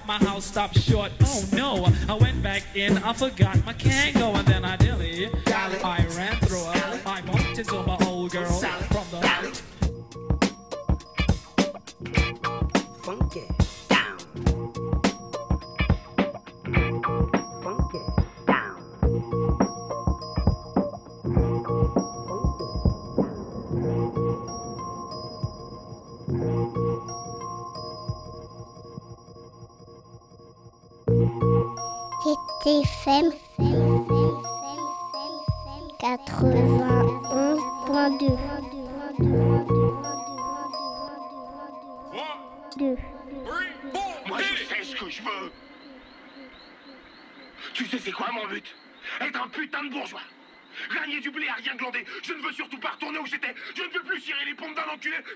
out my house, stopped short. Oh no, I went back in, I forgot my Kango, and then I dilly. I ran through her, I bumped into my old girl.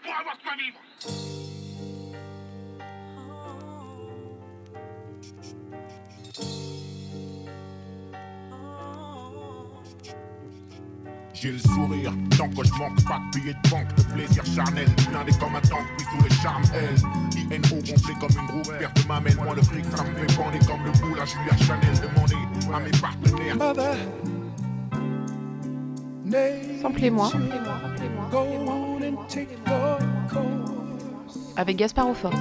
pour avoir de vivre. J'ai le sourire, tant que je manque pas de billets de banque. Le plaisir charnel, blindé comme un tank, puis sous le charme, elle. INO gonflé comme une grosse perte de mamelle. Moi, le fric, ça me fait bander comme le boule à Julia Chanel. Demandez à mes partenaires. Samplez-moi. Samplez-moi. Samplez-moi. Avec Gaspard Aufort.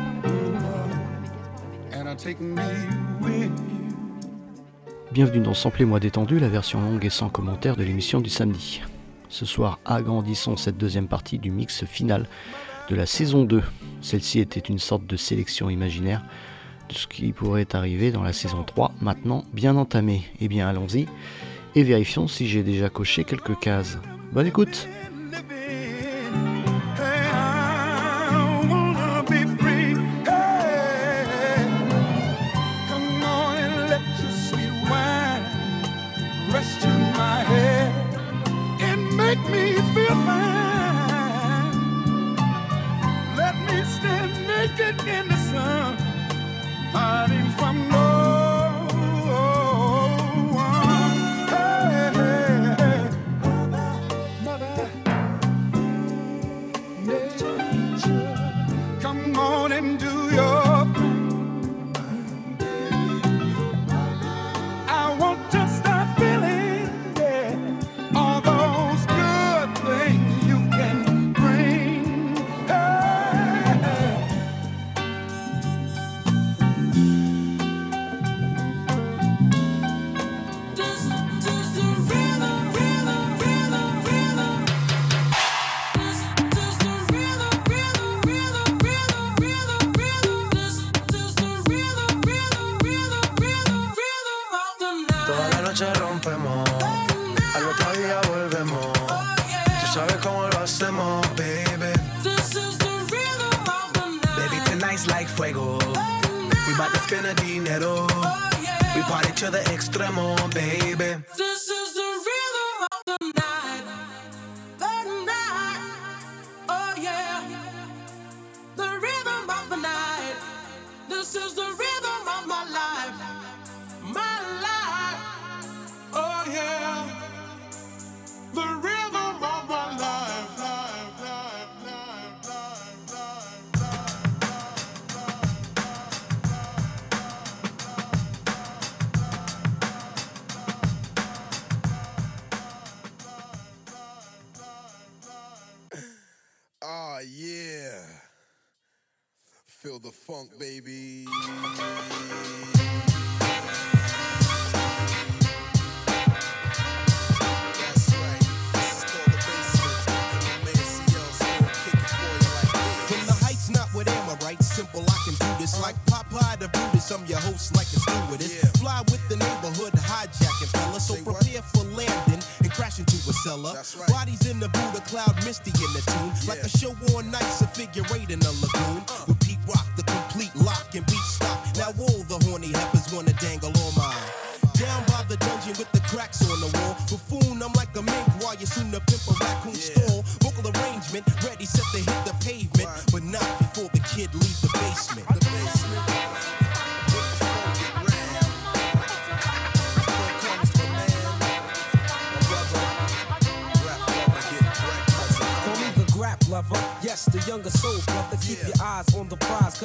Bienvenue dans Sample moi détendu, la version longue et sans commentaire de l'émission du samedi. Ce soir, agrandissons cette deuxième partie du mix final de la saison 2. Celle-ci était une sorte de sélection imaginaire de ce qui pourrait arriver dans la saison 3, maintenant bien entamée. Eh bien, allons-y et vérifions si j'ai déjà coché quelques cases. Bonne écoute!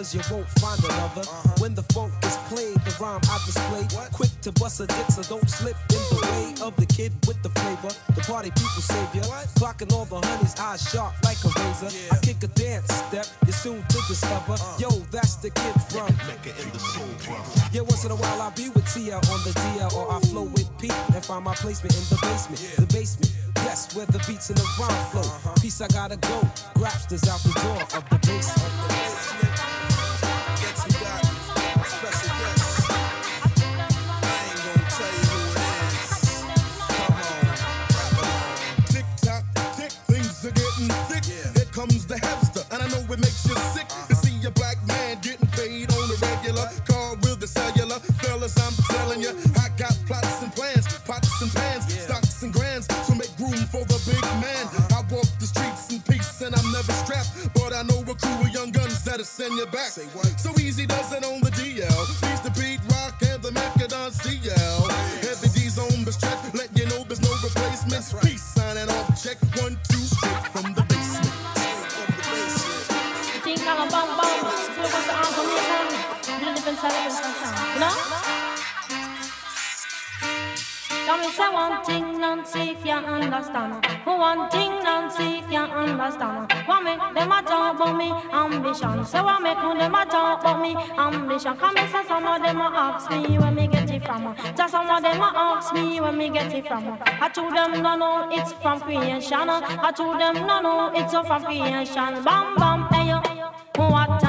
Cause you won't find another. When the funk is played, the rhyme I display. Quick to bust a dick, so don't slip in the way of the kid with the flavor. The party people savior. Clocking all the honeys, eyes sharp like a razor. I kick a dance step, you're soon to discover. Yo, that's the kid from. Yeah, once in a while I'll be with TL on the DL, or I flow with Pete and find my placement in the basement. The basement, yes, where the beats and the rhyme flow. Peace, I gotta go. Grapsters out the door of the basement. Send you back. So easy does it on the DL. Peace to Pete Rock and the Mecca Don CL. Heavy D's on the stretch, let you know there's no replacement. Peace signing off check one two straight from the basement. Think I'm a bum bum. Look what's the arm from your the different side, different side. You know? Tell me say one thing, Nancy can't understand. One thing, Nancy can't understand. What make them a talk about me ambition? Say what make them a talk about me ambition? Come and say some of them a ask me where me get it from. Just some of them a ask me where me get it from. I told them no no, it's from creation. I told them no no, it's from creation. Bam bam, hey yo, what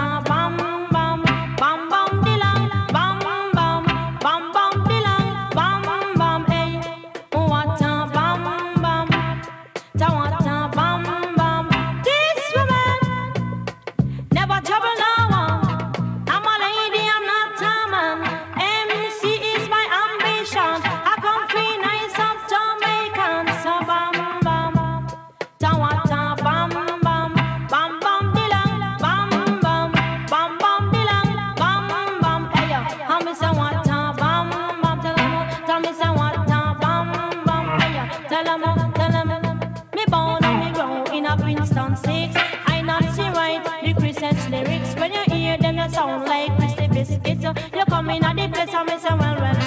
a six. I not see right the Christmas lyrics. When you hear them, you sound like Christy Biscuit. You come in at the place me say well well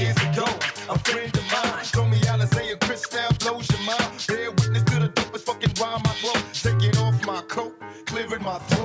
years ago, a friend of mine told me Alizé and Cristal blows your mind. Bear witness to the dopest fucking rhyme I blow. Taking off my coat, clearing my throat.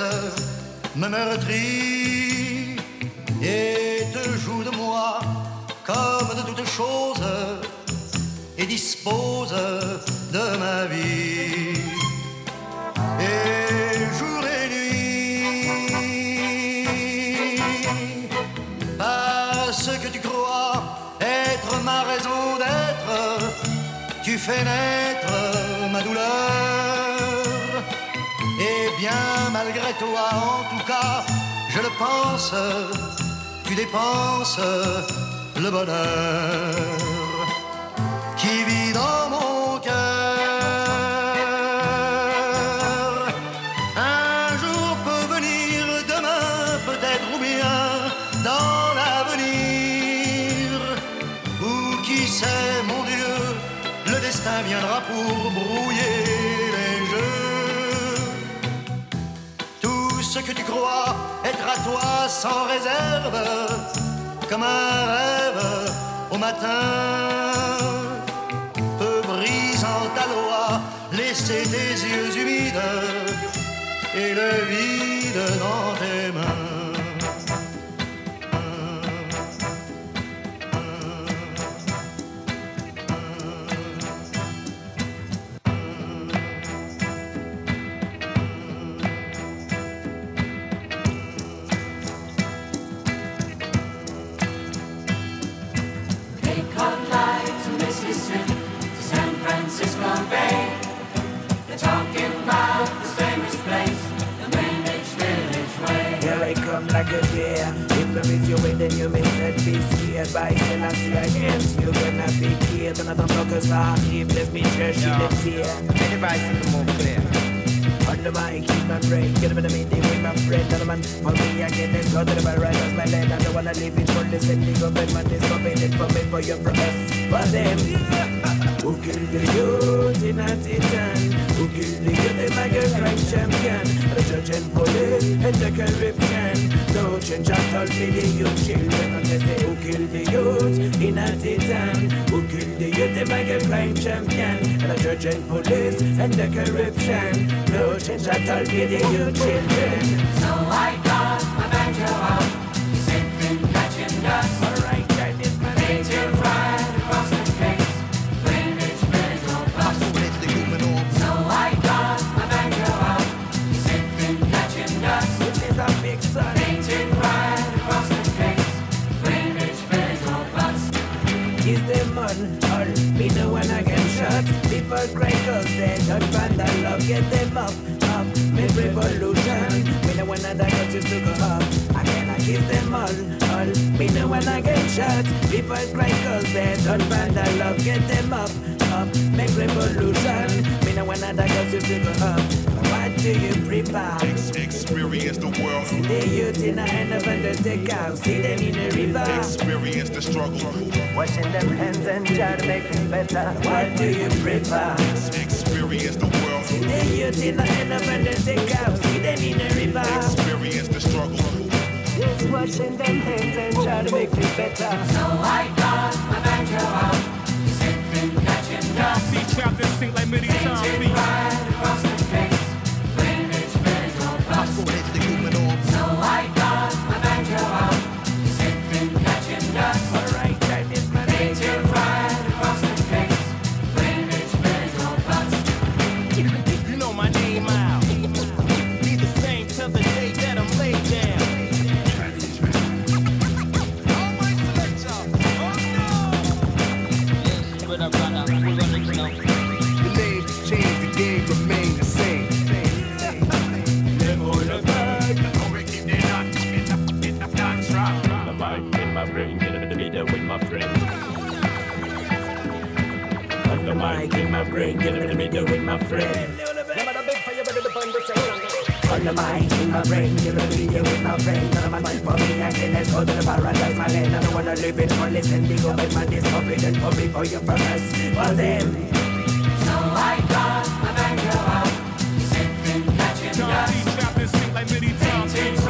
Blesses, me pense, tu dépenses le bonheur qui vit dans mon cœur. Un jour peut venir, demain peut-être ou bien dans l'avenir. Ou qui sait, mon Dieu, le destin viendra pour brouiller les jeux. Tout ce que tu crois à toi sans réserve, comme un rêve au matin, peut brisant ta loi laisser tes yeux humides et le vide dans tes mains. Day. If love is your way, then you may said be scared. By Selassie against you, gonna be killed. And I don't focus on if let me church in the tear. Anybody see the more clear? On the mic, keep my brain. Get up in the meeting with my friend. And man, for me, again, let's go to the right my land. I don't wanna live it for the sending government is forbidden for me, for you, for for them. Who killed the youth in a titan? Who youth in like a crime champion? And the judge and police and the corruption. No change at all young children. And they who killed the youth in a titan? Who killed the youth like a crime champion? And the judge and police and the corruption. No change at all young children. So I got my banjo out. Know when I get shot. People cry cause they don't find that love Get them up, up, make revolution. Me know when other countries to go up I cannot kiss them all, all. Me know when I get shot. People cry cause they don't find that love Get them up, up, make revolution. Me know when other countries to go up do you prefer? Experience the world. See the youth in the end of undertaker See them in the river Experience the struggle. Washing them hands and try to make things better. What do you prefer? Experience the world. See the youth in the end of undertaker. See them in the river. Experience the struggle. Just washing them hands and try to make things better. So I got my banjo out. Sipping, catching dust. Be trapped and sing like many times. My brain, get in the middle with my friend. On the mic in my brain, get in the middle with my friend. None of my mind for me, I can let's go to the paradise, my land. I don't wanna live in for listen, the government is forbidden for me, for you, for us, for them. So I got my banjo out. Sipping, catching John dust. B. trapped and sing like many times.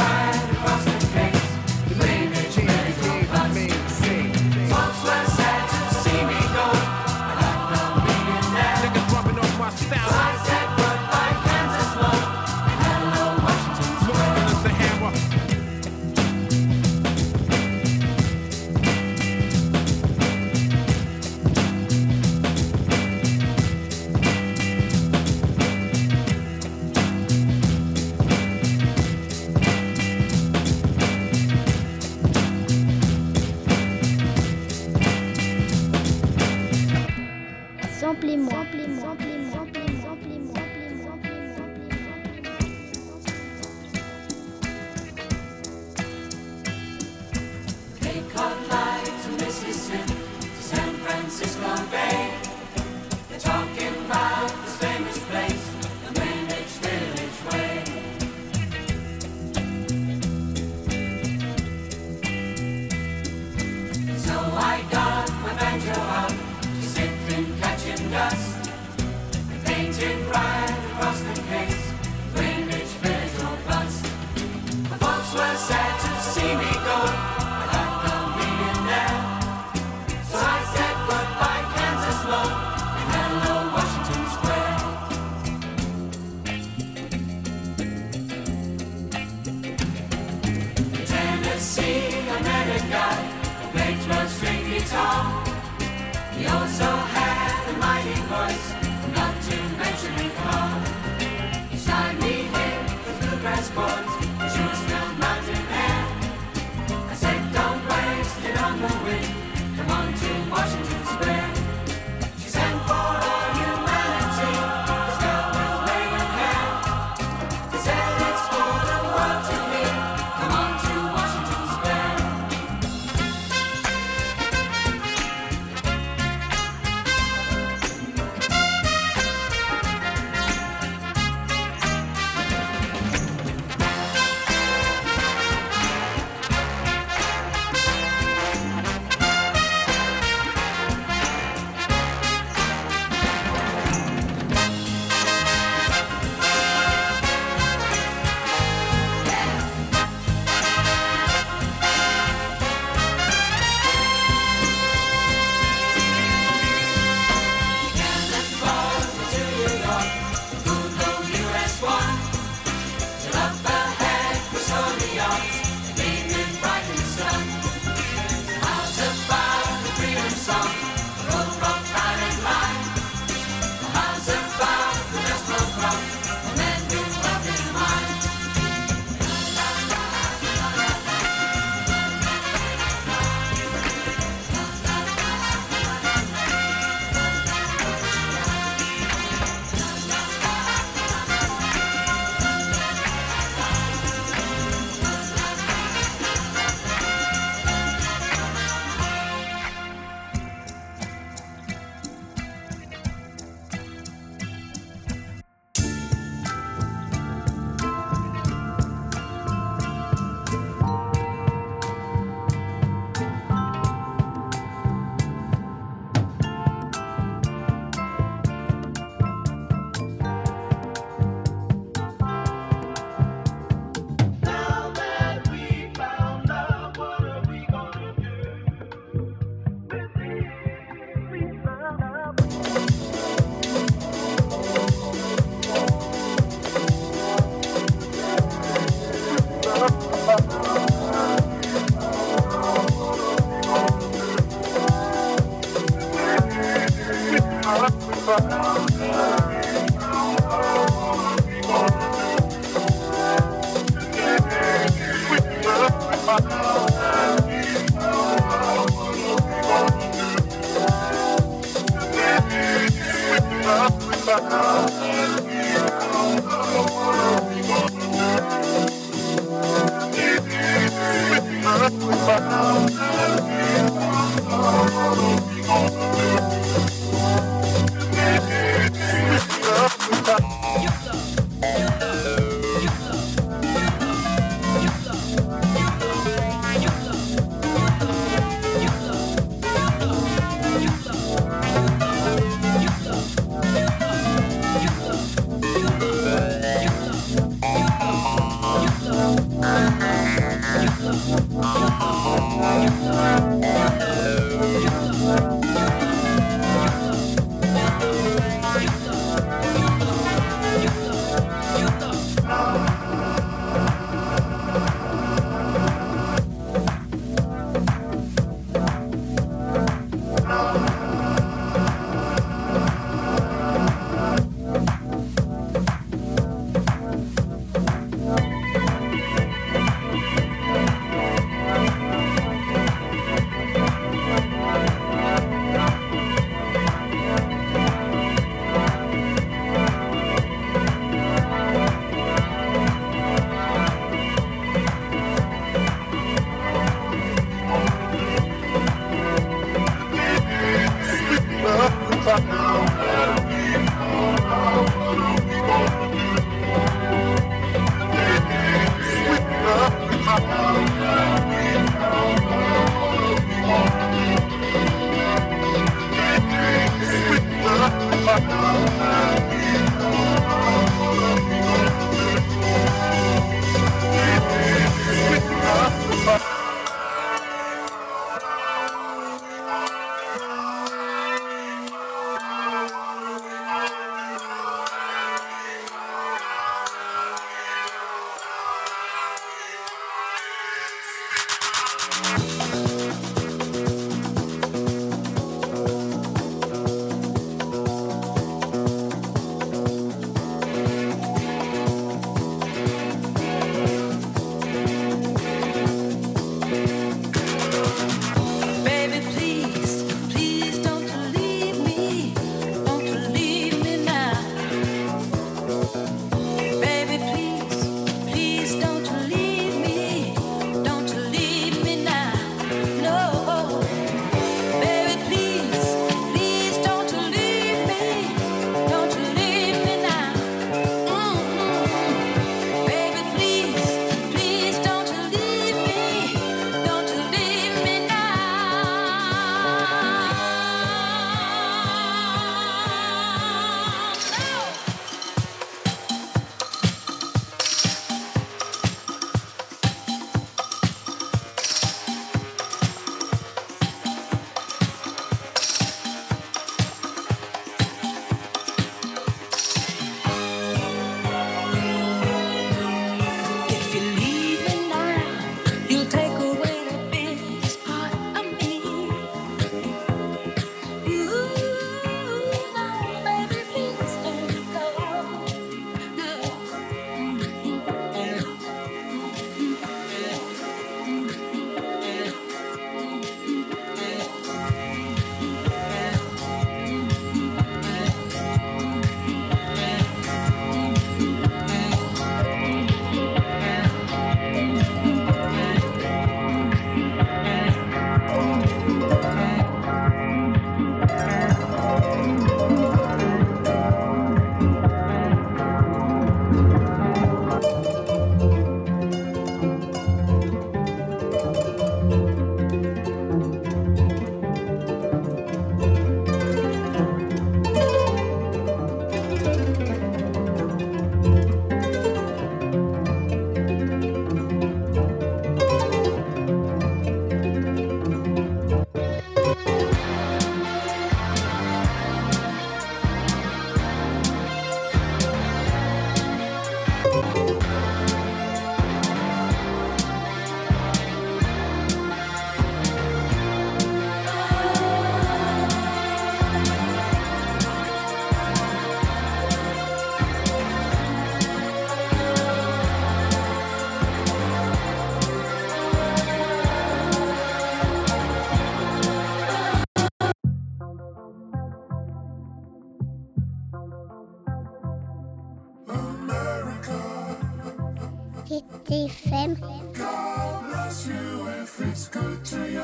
FM. God bless you if it's good to you.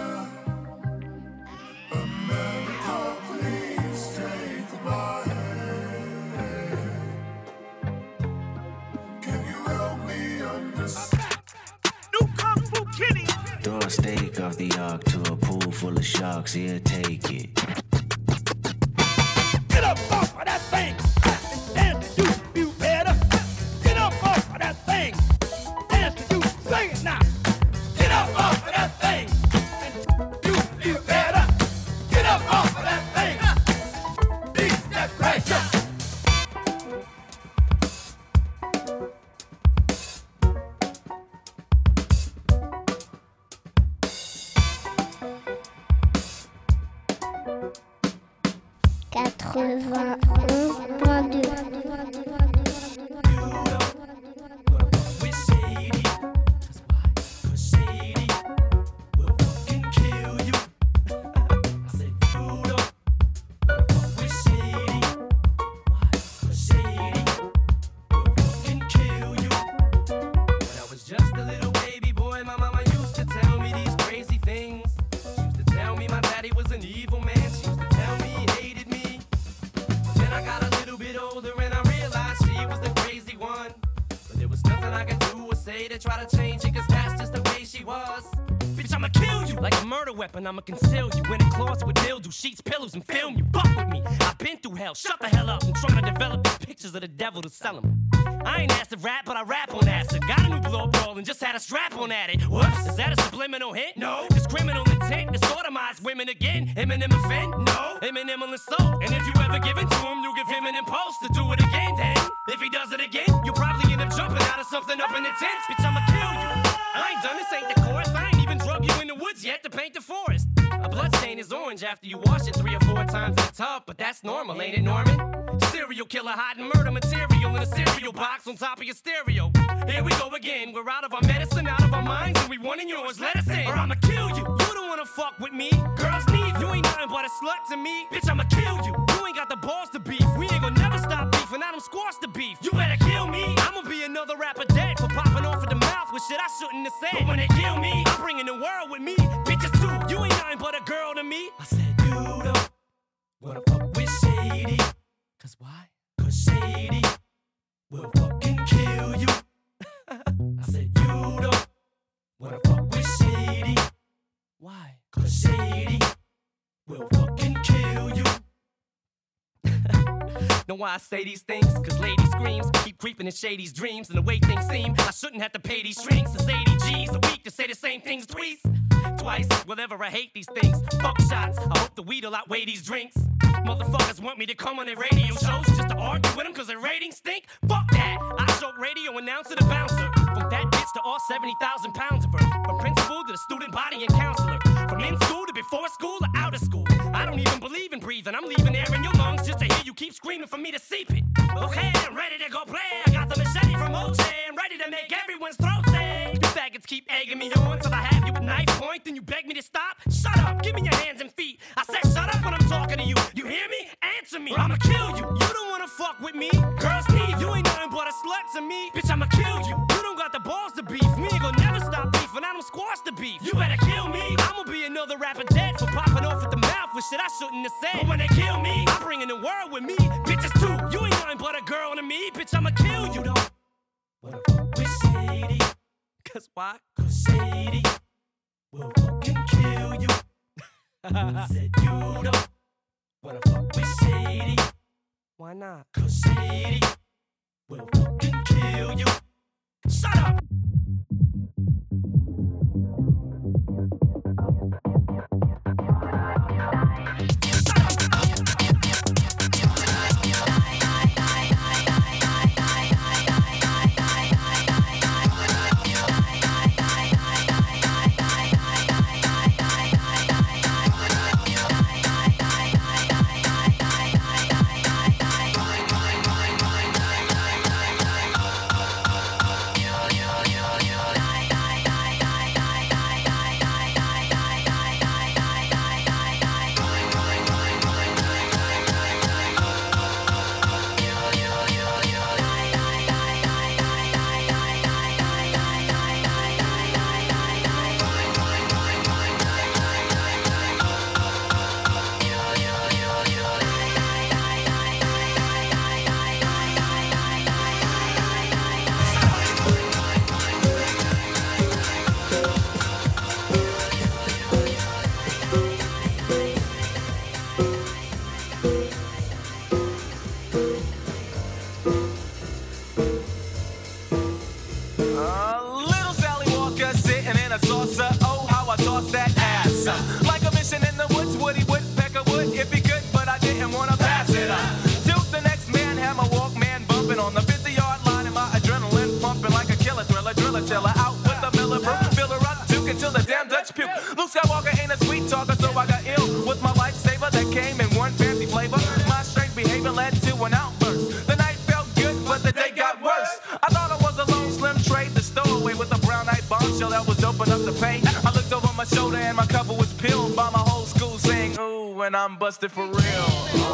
America, please take my hand. Can you help me understand? New Kung Fu. Throw a steak off the ark to a pool full of sharks, he'll take it. Get up off of that thing. A murder weapon. I'ma conceal you in a closet with dildo sheets, pillows, and film you. Fuck with me. I've been through hell. Shut the hell up. I'm trying to develop these pictures of the devil to sell them. I ain't asked to rap, but I rap on acid. Got a new blow roll and just had a strap on at it. Whoops, is that a subliminal hint? No. Cause criminal intent to sodomize women again. Eminem offend? No. Eminem will insult. And if you ever give it to him, you give him an impulse to do it again. Then, if he does it again, you'll probably end up jumping out of something up in the tent. After you wash it three or four times in the tub, but that's normal, ain't it, Norman? Serial killer hiding murder material in a cereal box on top of your stereo. Here we go again. We're out of our medicine, out of our minds, and we wanting yours. Let us in, or I'ma kill you. You don't wanna fuck with me. Girls need you ain't nothing but a slut to me. Bitch, I'ma kill you. You ain't got the balls to beef. We ain't gonna never stop beefing. I don't squash the beef. You better kill me. I'ma be another rapper dead for popping off at the mouth with shit I shouldn't have said. But when they kill me, I'm bringing the world with me. I said you don't wanna fuck with Shady. Cause why? Cause Shady will fucking kill you. I said you don't wanna fuck with Shady. Why? Cause Shady will fucking Know why I say these things? Cause lady screams keep creeping in Shady's dreams. And the way things seem, I shouldn't have to pay these strings. It's 80 G's a week to say the same things twice. Twice, whatever, I hate these things. Fuck shots, I hope the weed'll outweigh these drinks. Motherfuckers want me to come on their radio shows just to argue with them cause their ratings stink. Fuck that! I joke radio announcer to bouncer. From that bitch to all 70,000 pounds of her. From principal to the student body and counselor. From in school to before school or out of school. I don't even believe in breathing. I'm leaving air in your keep screaming for me to seep it. Okay, I'm ready to go play. I got the machete from. I'm ready to make everyone's throat sing. You faggots keep egging me on till I have you at knife point. Then you beg me to stop. Shut up, give me your hands and feet. I said shut up when I'm talking to you. You hear me? Answer me. I'ma kill you. You don't wanna fuck with me. Girls need you ain't nothing but a slut to me. Bitch, I'ma kill you. You don't got the balls to beef. We ain't gonna never stop beefing. I don't squash the beef. You better kill me. I'ma be another rapper shit I shouldn't have said. But when they kill me, I'm bringing the world with me. Bitches too. You ain't nothing but a girl to me. Bitch, I'ma kill you. Don't wanna fuck with Shady. Cause why? Cause Shady will fucking kill you. Said you don't wanna fuck with Shady. Why not? Cause Shady will fucking kill you. Shut up! Miller, Brooke, filler up, took until the damn Dutch puke. Luke Skywalker ain't a sweet talker, so I got ill with my lifesaver that came in one fancy flavor. My strange behavior led to an outburst. The night felt good, but the day got worse. I thought I was a lone slim trade, the stowaway with a brown eyed bombshell that was doping up the paint. I looked over my shoulder and my cover was peeled by my whole school saying, Ooh, and I'm busted for real.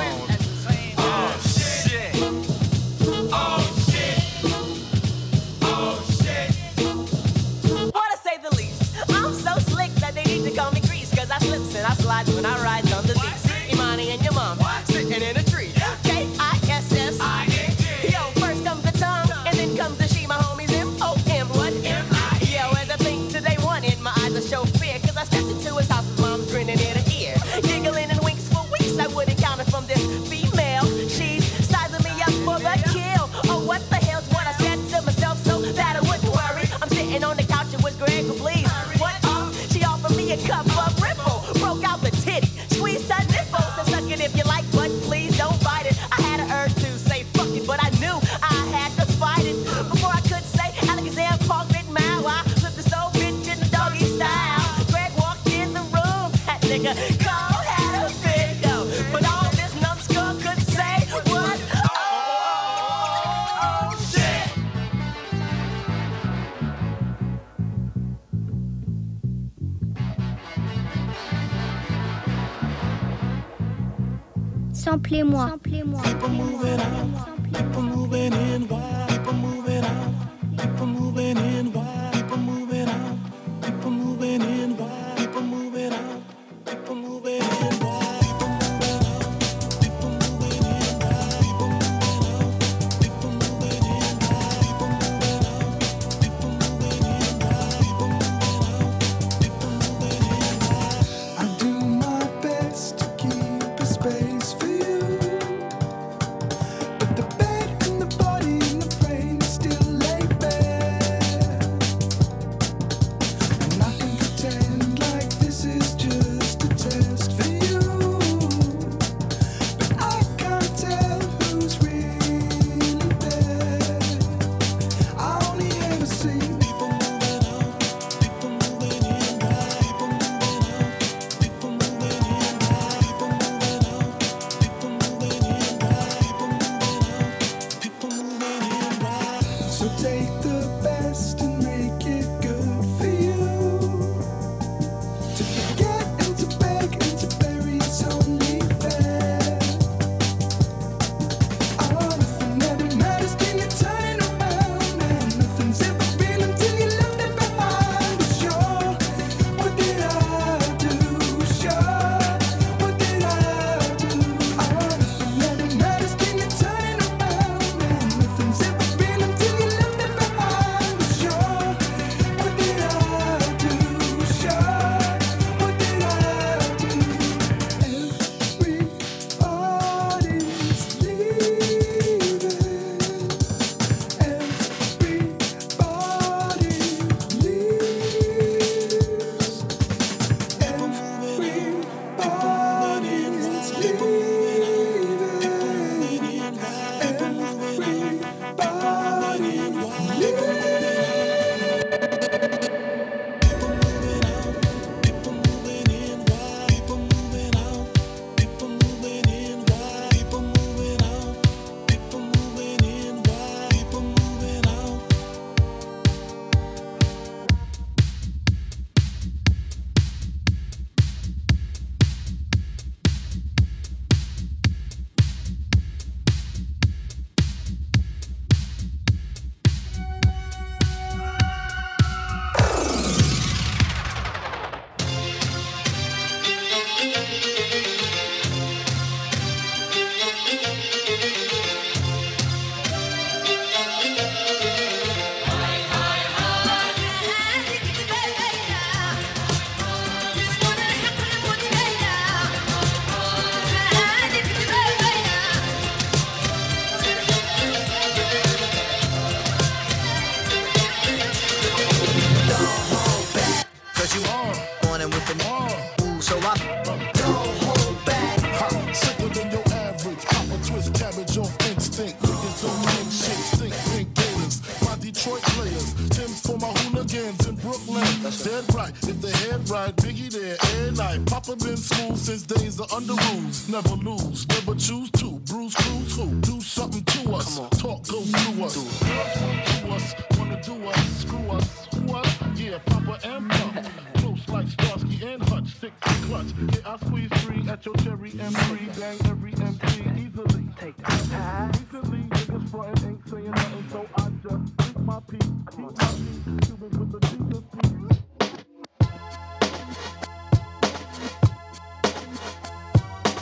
Saying nothing, so I just drink my pee. Keep my pee, Cuban with the Jesus peace.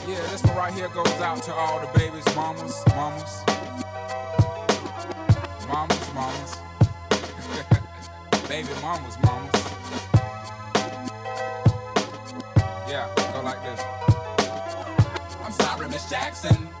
Yeah, this one right here goes out to all the babies, mamas, mamas. Mamas, mamas. Baby mamas, mamas. Yeah, go like this. I'm sorry, Miss Jackson.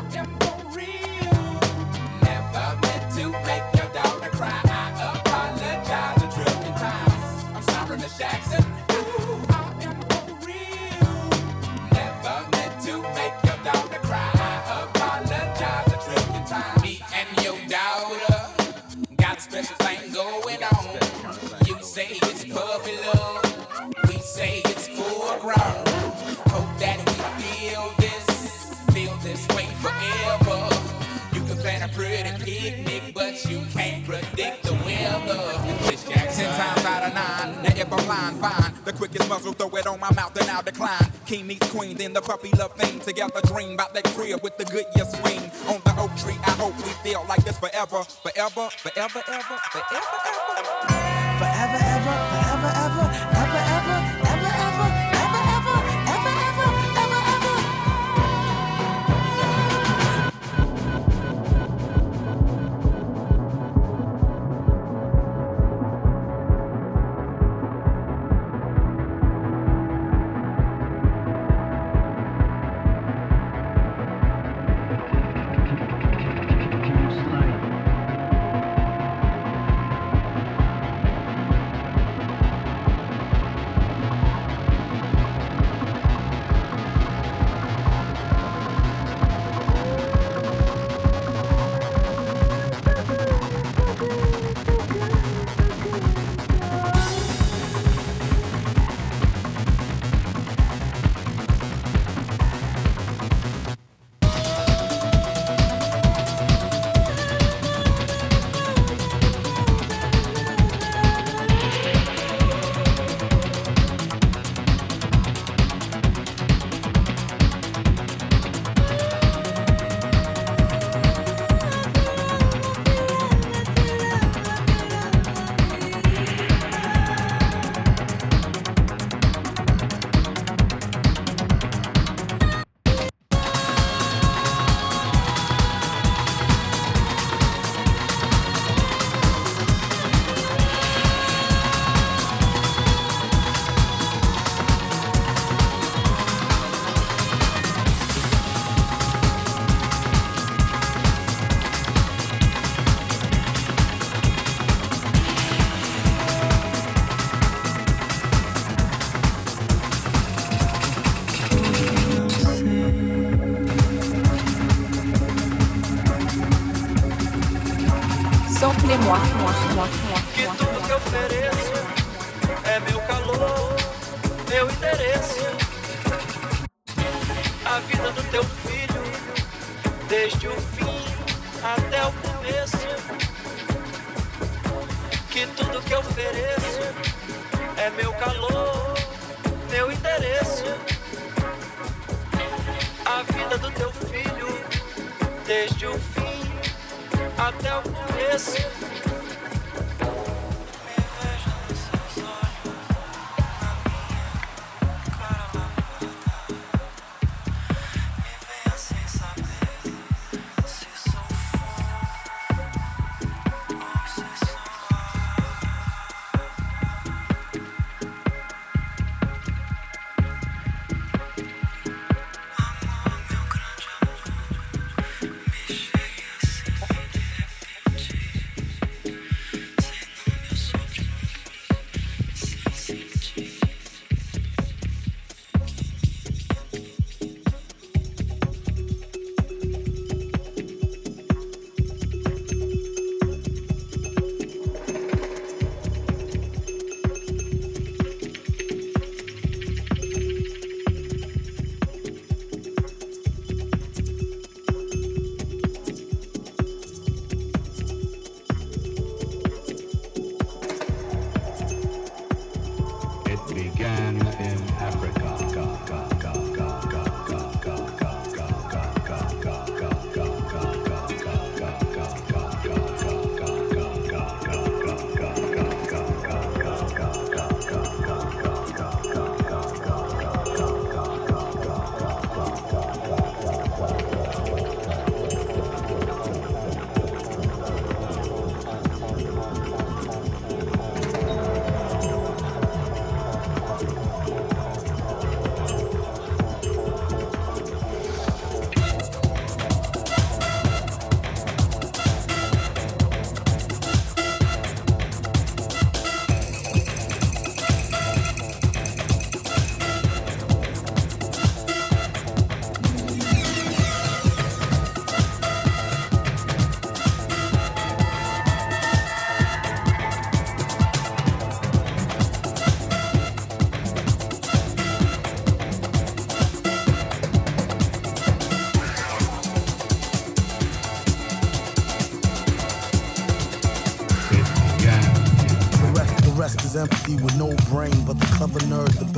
I'm lying, fine. The quickest muzzle, throw it on my mouth, and I'll decline. King meets queen, then the puppy love thing. Together dream about that crib with the good year swing. On the oak tree, I hope we feel like this forever, forever, forever, ever, forever, ever. Forever, ever,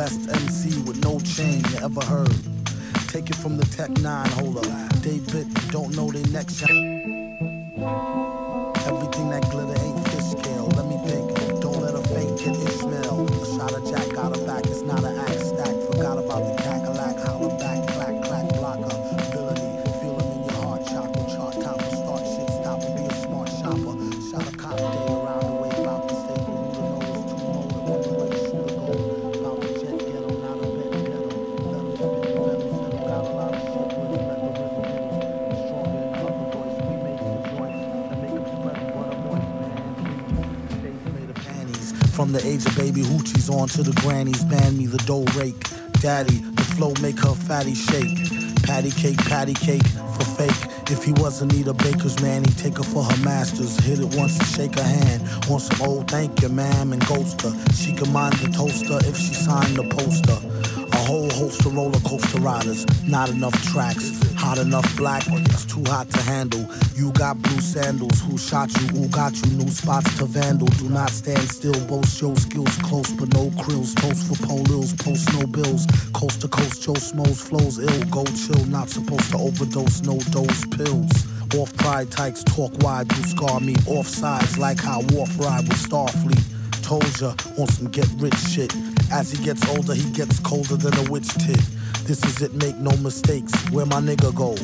best MC with no chain you ever heard. Take it from the Tech 9 holder. They bit, don't know they next the age of baby hoochies on to the grannies, ban me the dough rake. Daddy, the flow make her fatty shake. Patty cake, patty cake for fake. If he wasn't need a baker's man, he'd take her for her masters. Hit it once and shake her hand. On some old thank you, ma'am, and ghost her. She can mind the toaster if she signed the poster. A whole host of roller coaster riders, not enough tracks. Hot enough black, but it's too hot to handle. You got blue sandals, who shot you, who got you, new spots to vandal. Do not stand still, boast your skills close, but no krills. Toast for polils, post no bills. Coast to coast, Joe Smoes flows ill. Go chill, not supposed to overdose, no dose pills. Off pride tykes, talk wide, do scar me. Off sides, like how Worf ride with Starfleet. Told ya, on some get rich shit. As he gets older, he gets colder than a witch tit. This is it, make no mistakes. Where my nigga go?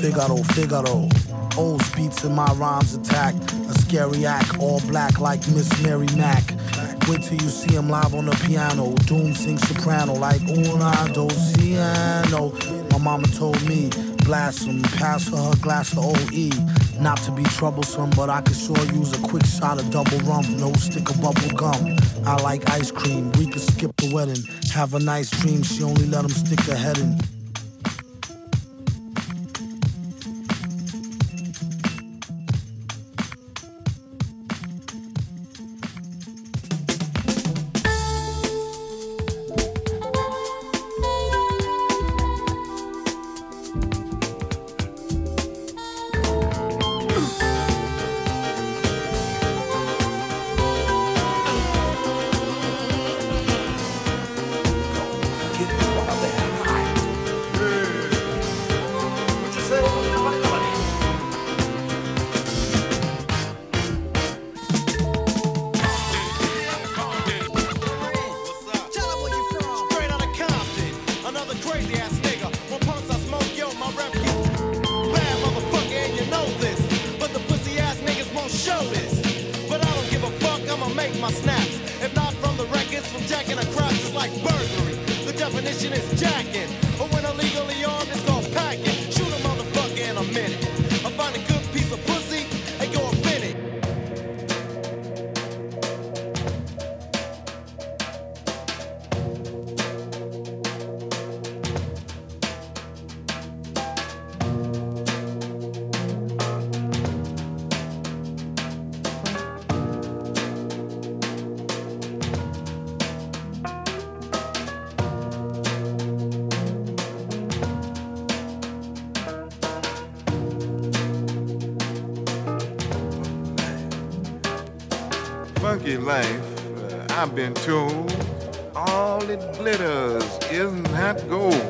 Figaro, Figaro. Old beats in my rhymes attack. A scary act, all black like Miss Mary Mack. Wait till you see him live on the piano. Doom sings soprano like una dociano. My mama told me, blast him, pass her her glass of OE. Not to be troublesome, but I could sure use a quick shot of double rum. No stick of bubble gum. I like ice cream. We could skip the wedding. Have a nice dream. She only let him stick her head in. Life, uh, I've been told all it glitters isn't that gold.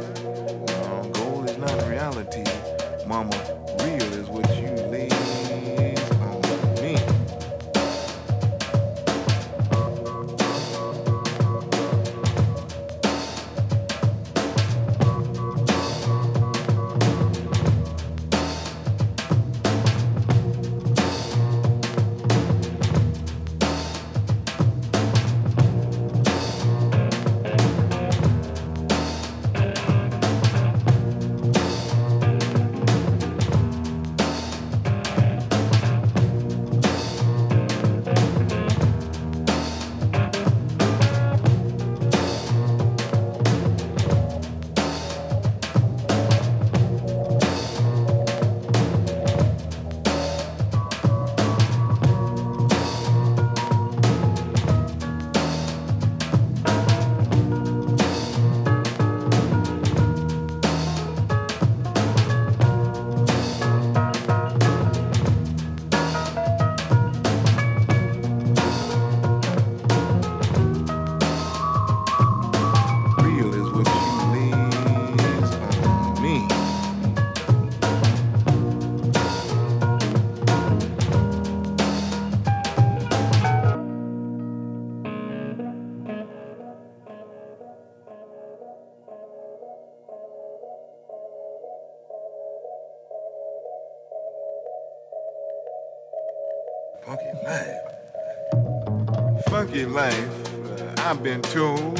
Life, uh, I've been told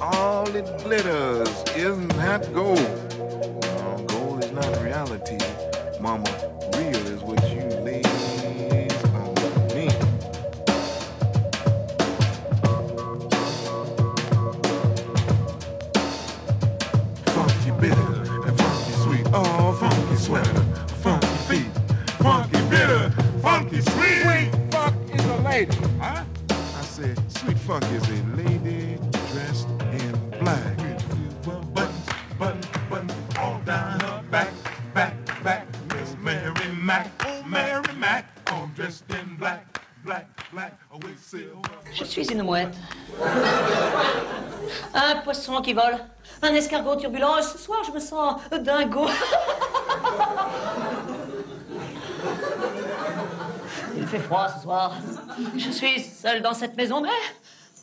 all it glitters isn't that gold. Suis une mouette. Un poisson qui vole. Un escargot turbulent. Ce soir, je me sens dingo. Il fait froid ce soir. Je suis seule dans cette maison, mais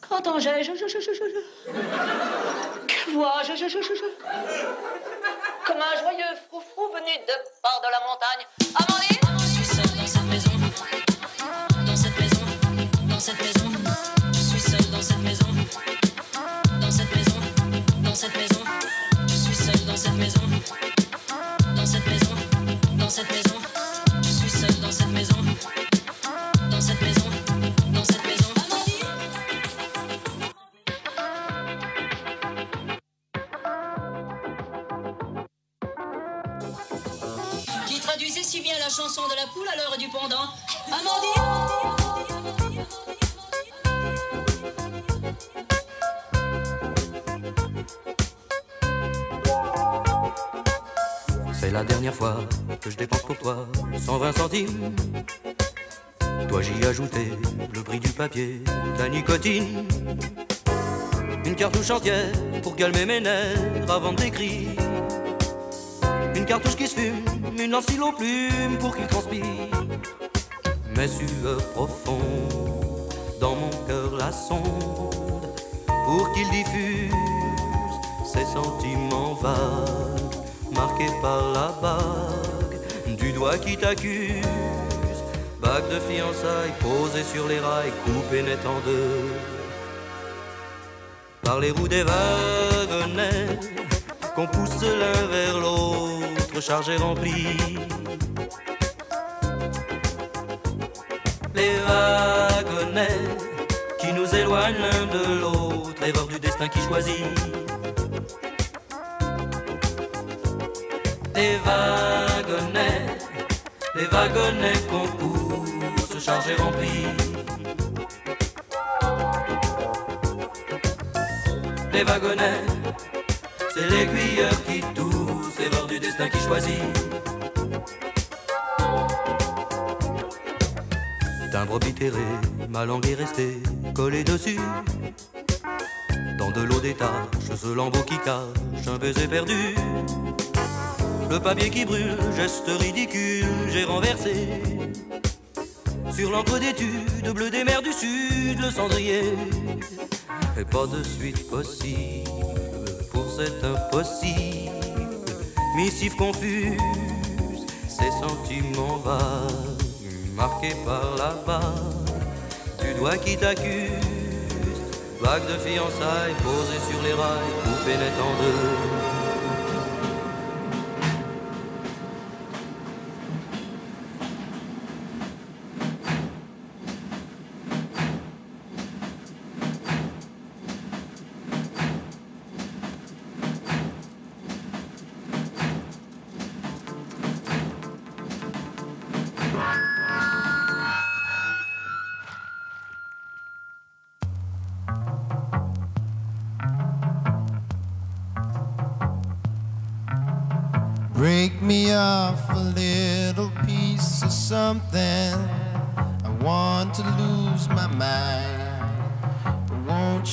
qu'entends je, je, je, je, je, je. Que vois-je, je, je, je, je. Comme un joyeux froufrou venu de part de la montagne. Amandine? Je suis seule dans cette maison. Cette maison. Je suis seule dans cette maison. Dans cette maison. Dans cette maison. Qui traduisait si bien la chanson de la poule à l'heure du pendant. Amandine dépense pour toi 120 centimes. Toi j'y ai ajouté le prix du papier, la nicotine. Une cartouche entière pour calmer mes nerfs avant d'écrire. Une cartouche qui se fume, une lance aux plumes pour qu'il transpire. Mes sueurs profondes dans mon cœur la sonde pour qu'il diffuse ses sentiments vagues marqués par la bague doigt qui t'accuse. Bague de fiançailles posée sur les rails, coupée net en deux. Par les roues des wagonnets qu'on pousse l'un vers l'autre, chargés remplis. Les wagonnets qui nous éloignent l'un de l'autre, erreur du destin qui choisit. Les wagonnets qu'on pousse, chargés remplis. Les wagonnets, c'est l'aiguilleur qui tousse, erreur du destin qui choisit. timbre obitéré, ma langue est restée collée dessus. Dans de l'eau des taches, ce lambeau qui cache un baiser perdu. Le papier qui brûle, geste ridicule, j'ai renversé. Sur l'encre d'étude, bleu des mers du sud, le cendrier. Et pas de suite possible pour cet impossible. Missive confuse, ces sentiments vagues, marqués par la barre du doigt qui t'accuse. Vague de fiançailles posée sur les rails, coupée net en deux.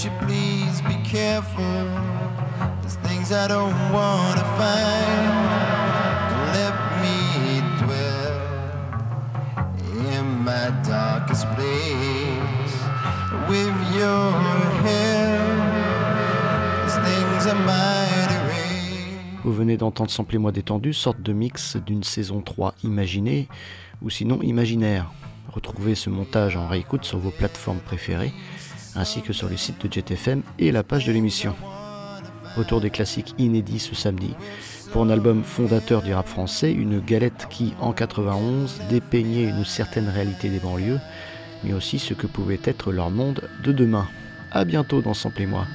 You please be careful? There's things I don't want to find. Don't let me dwell in my darkest place with your help. There's things I might. Vous venez d'entendre Sampler moi détendu, sorte de mix d'une saison 3 imaginée ou sinon imaginaire. Retrouvez ce montage en réécoute sur vos plateformes préférées ainsi que sur le site de JetFM et la page de l'émission. Retour des classiques inédits ce samedi pour un album fondateur du rap français, une galette qui en 91 dépeignait une certaine réalité des banlieues mais aussi ce que pouvait être leur monde de demain. A bientôt dans Sampler moi.